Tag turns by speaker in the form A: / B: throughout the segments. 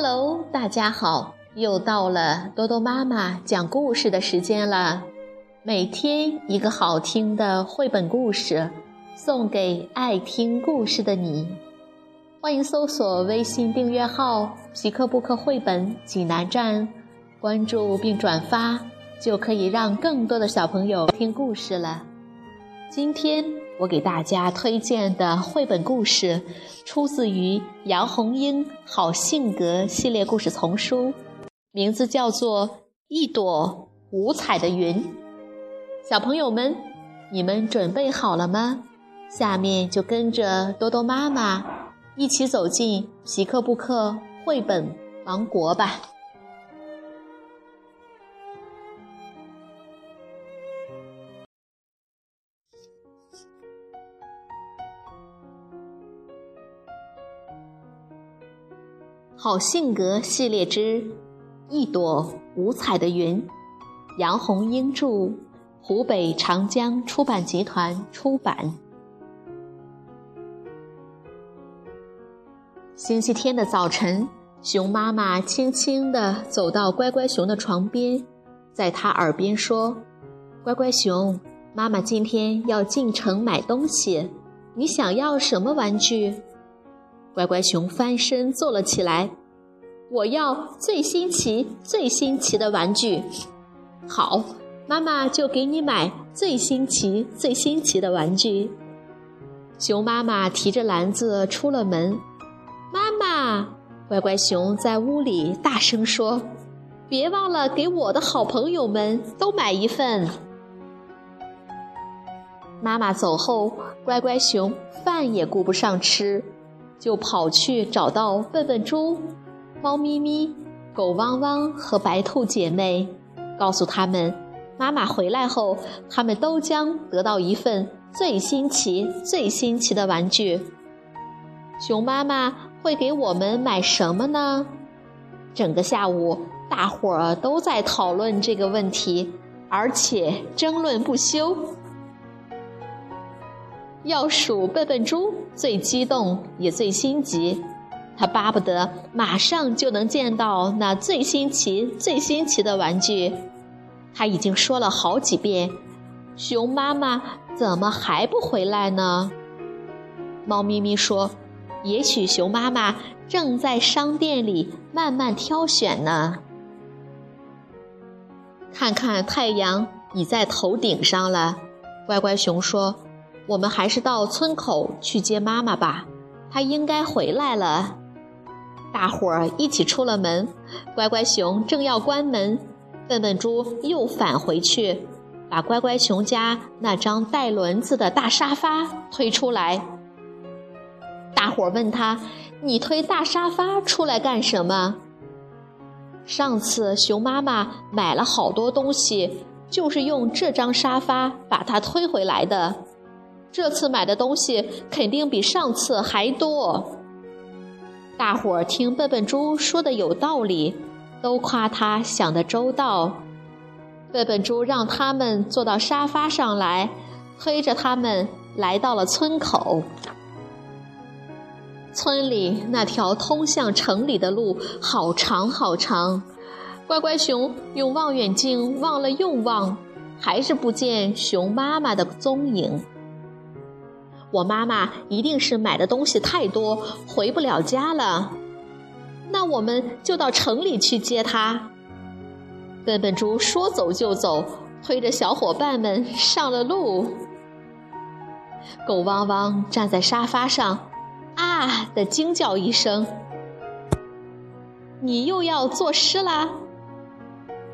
A: Hello，大家好，又到了多多妈妈讲故事的时间了。每天一个好听的绘本故事，送给爱听故事的你。欢迎搜索微信订阅号“皮克布克绘本济南站”，关注并转发，就可以让更多的小朋友听故事了。今天我给大家推荐的绘本故事，出自于杨红樱《好性格》系列故事丛书，名字叫做《一朵五彩的云》。小朋友们，你们准备好了吗？下面就跟着多多妈妈一起走进皮克布克绘本王国吧。好性格系列之《一朵五彩的云》，杨红樱著，湖北长江出版集团出版。星期天的早晨，熊妈妈轻轻地走到乖乖熊的床边，在他耳边说：“乖乖熊，妈妈今天要进城买东西，你想要什么玩具？”乖乖熊翻身坐了起来，我要最新奇、最新奇的玩具。好，妈妈就给你买最新奇、最新奇的玩具。熊妈妈提着篮子出了门。妈妈，乖乖熊在屋里大声说：“别忘了给我的好朋友们都买一份。”妈妈走后，乖乖熊饭也顾不上吃。就跑去找到笨笨猪、猫咪咪、狗汪汪和白兔姐妹，告诉他们，妈妈回来后，他们都将得到一份最新奇、最新奇的玩具。熊妈妈会给我们买什么呢？整个下午，大伙儿都在讨论这个问题，而且争论不休。要数笨笨猪最激动也最心急，他巴不得马上就能见到那最新奇、最新奇的玩具。他已经说了好几遍：“熊妈妈怎么还不回来呢？”猫咪咪说：“也许熊妈妈正在商店里慢慢挑选呢。”看看太阳已在头顶上了，乖乖熊说。我们还是到村口去接妈妈吧，她应该回来了。大伙儿一起出了门，乖乖熊正要关门，笨笨猪又返回去，把乖乖熊家那张带轮子的大沙发推出来。大伙儿问他：“你推大沙发出来干什么？”上次熊妈妈买了好多东西，就是用这张沙发把它推回来的。这次买的东西肯定比上次还多。大伙儿听笨笨猪说的有道理，都夸他想的周到。笨笨猪让他们坐到沙发上来，推着他们来到了村口。村里那条通向城里的路好长好长，乖乖熊用望远镜望了又望，还是不见熊妈妈的踪影。我妈妈一定是买的东西太多，回不了家了。那我们就到城里去接她。笨笨猪说走就走，推着小伙伴们上了路。狗汪汪站在沙发上，啊的惊叫一声：“你又要作诗啦！”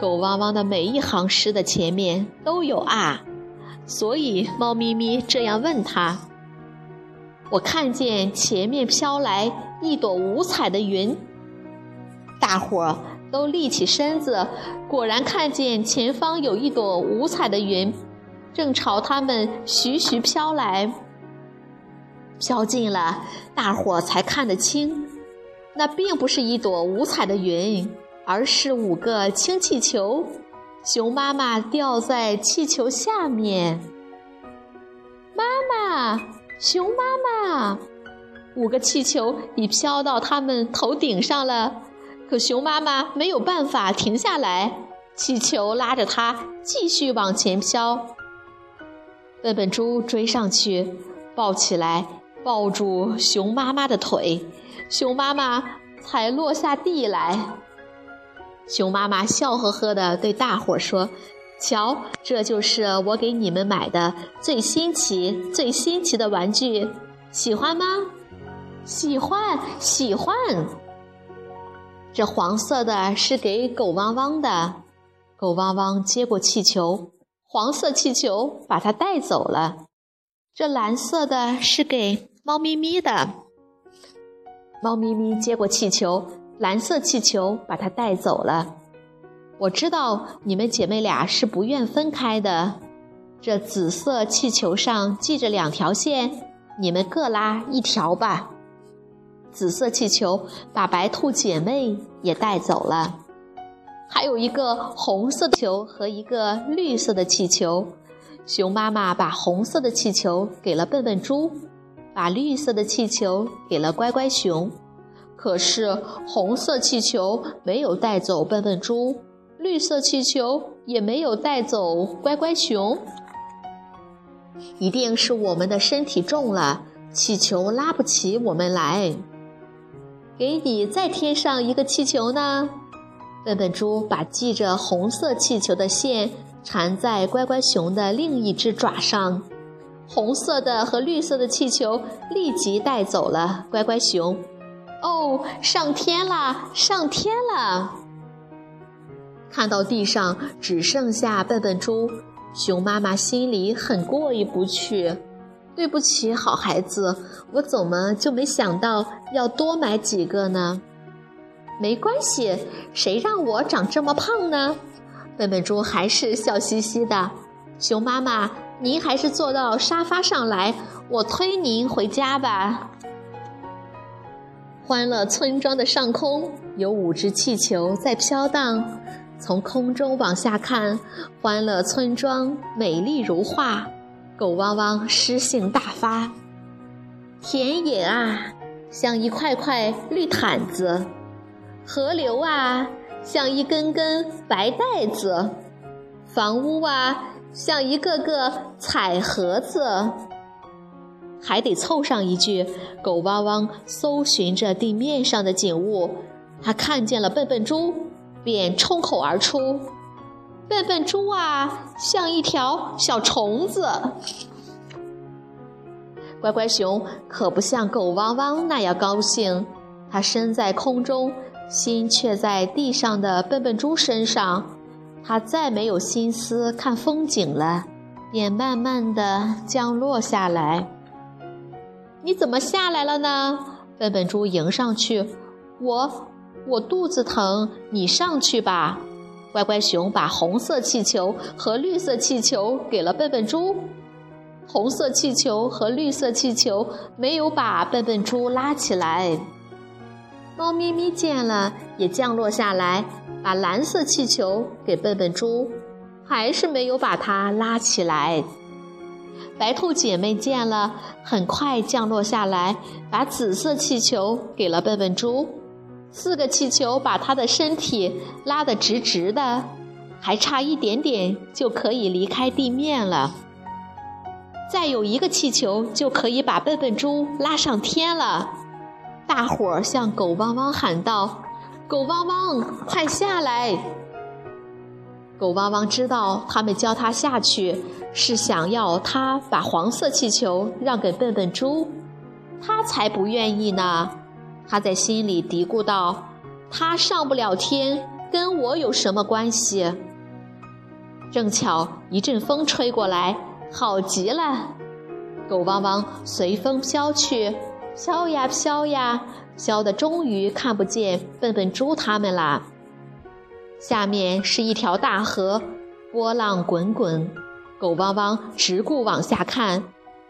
A: 狗汪汪的每一行诗的前面都有啊，所以猫咪咪这样问他。我看见前面飘来一朵五彩的云，大伙儿都立起身子，果然看见前方有一朵五彩的云，正朝他们徐徐飘来。飘近了，大伙儿才看得清，那并不是一朵五彩的云，而是五个氢气球，熊妈妈掉在气球下面。妈妈。熊妈妈，五个气球已飘到他们头顶上了。可熊妈妈没有办法停下来，气球拉着它继续往前飘。笨笨猪追上去，抱起来，抱住熊妈妈的腿，熊妈妈才落下地来。熊妈妈笑呵呵地对大伙儿说：“瞧，这就是我给你们买的最新奇、最新奇的玩具，喜欢吗？喜欢，喜欢。这黄色的是给狗汪汪的。”狗汪汪接过气球。黄色气球把它带走了，这蓝色的是给猫咪咪的。猫咪咪接过气球，蓝色气球把它带走了。我知道你们姐妹俩是不愿分开的。这紫色气球上系着两条线，你们各拉一条吧。紫色气球把白兔姐妹也带走了。还有一个红色球和一个绿色的气球，熊妈妈把红色的气球给了笨笨猪，把绿色的气球给了乖乖熊。可是红色气球没有带走笨笨猪，绿色气球也没有带走乖乖熊。一定是我们的身体重了，气球拉不起我们来。给你再添上一个气球呢。笨笨猪把系着红色气球的线缠在乖乖熊的另一只爪上，红色的和绿色的气球立即带走了乖乖熊。哦，上天啦，上天了！看到地上只剩下笨笨猪，熊妈妈心里很过意不去。对不起，好孩子，我怎么就没想到要多买几个呢？没关系，谁让我长这么胖呢？笨笨猪还是笑嘻嘻的。熊妈妈，您还是坐到沙发上来，我推您回家吧。欢乐村庄的上空有五只气球在飘荡，从空中往下看，欢乐村庄美丽如画，狗汪汪诗兴大发。田野啊，像一块块绿毯子。河流啊，像一根根白带子；房屋啊，像一个个彩盒子。还得凑上一句：狗汪汪搜寻着地面上的景物，他看见了笨笨猪，便冲口而出：“笨笨猪啊，像一条小虫子。”乖乖熊可不像狗汪汪那样高兴，它身在空中。心却在地上的笨笨猪身上，它再没有心思看风景了，便慢慢的降落下来。你怎么下来了呢？笨笨猪迎上去，我我肚子疼，你上去吧。乖乖熊把红色气球和绿色气球给了笨笨猪，红色气球和绿色气球没有把笨笨猪拉起来。猫咪咪见了，也降落下来，把蓝色气球给笨笨猪，还是没有把它拉起来。白兔姐妹见了，很快降落下来，把紫色气球给了笨笨猪。四个气球把它的身体拉得直直的，还差一点点就可以离开地面了。再有一个气球就可以把笨笨猪拉上天了。大伙儿向狗汪汪喊道：“狗汪汪，快下来！”狗汪汪知道他们叫他下去是想要他把黄色气球让给笨笨猪，他才不愿意呢。他在心里嘀咕道：“他上不了天，跟我有什么关系？”正巧一阵风吹过来，好极了，狗汪汪随风飘去。飘呀飘呀，飘的终于看不见笨笨猪他们啦。下面是一条大河，波浪滚滚。狗汪汪直顾往下看，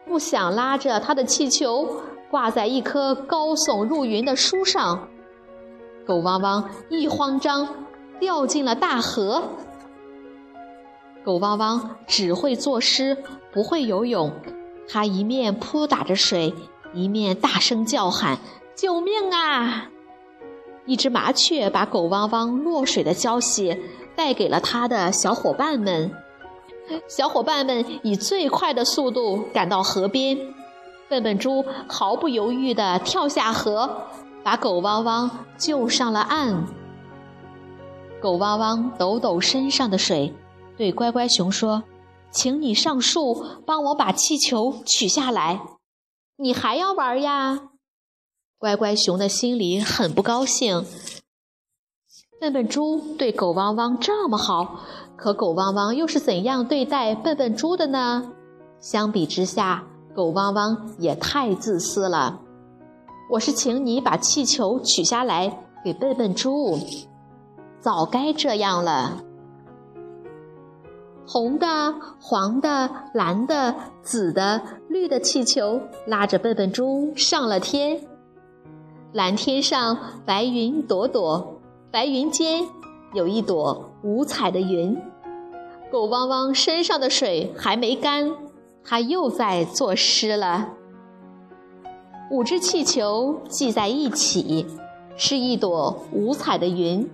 A: 不想拉着他的气球挂在一棵高耸入云的树上。狗汪汪一慌张，掉进了大河。狗汪汪只会作诗，不会游泳。它一面扑打着水。一面大声叫喊：“救命啊！”一只麻雀把狗汪汪落水的消息带给了它的小伙伴们。小伙伴们以最快的速度赶到河边，笨笨猪毫不犹豫地跳下河，把狗汪汪救上了岸。狗汪汪抖抖身上的水，对乖乖熊说：“请你上树帮我把气球取下来。”你还要玩呀？乖乖熊的心里很不高兴。笨笨猪对狗汪汪这么好，可狗汪汪又是怎样对待笨笨猪的呢？相比之下，狗汪汪也太自私了。我是请你把气球取下来给笨笨猪，早该这样了。红的、黄的、蓝的、紫的、绿的气球拉着笨笨猪上了天。蓝天上白云朵朵，白云间有一朵五彩的云。狗汪汪身上的水还没干，它又在作诗了。五只气球系在一起，是一朵五彩的云。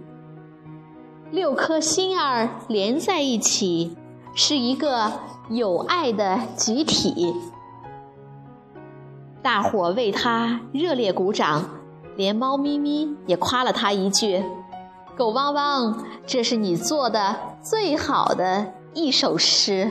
A: 六颗心儿连在一起。是一个有爱的集体，大伙为他热烈鼓掌，连猫咪咪也夸了他一句：“狗汪汪，这是你做的最好的一首诗。”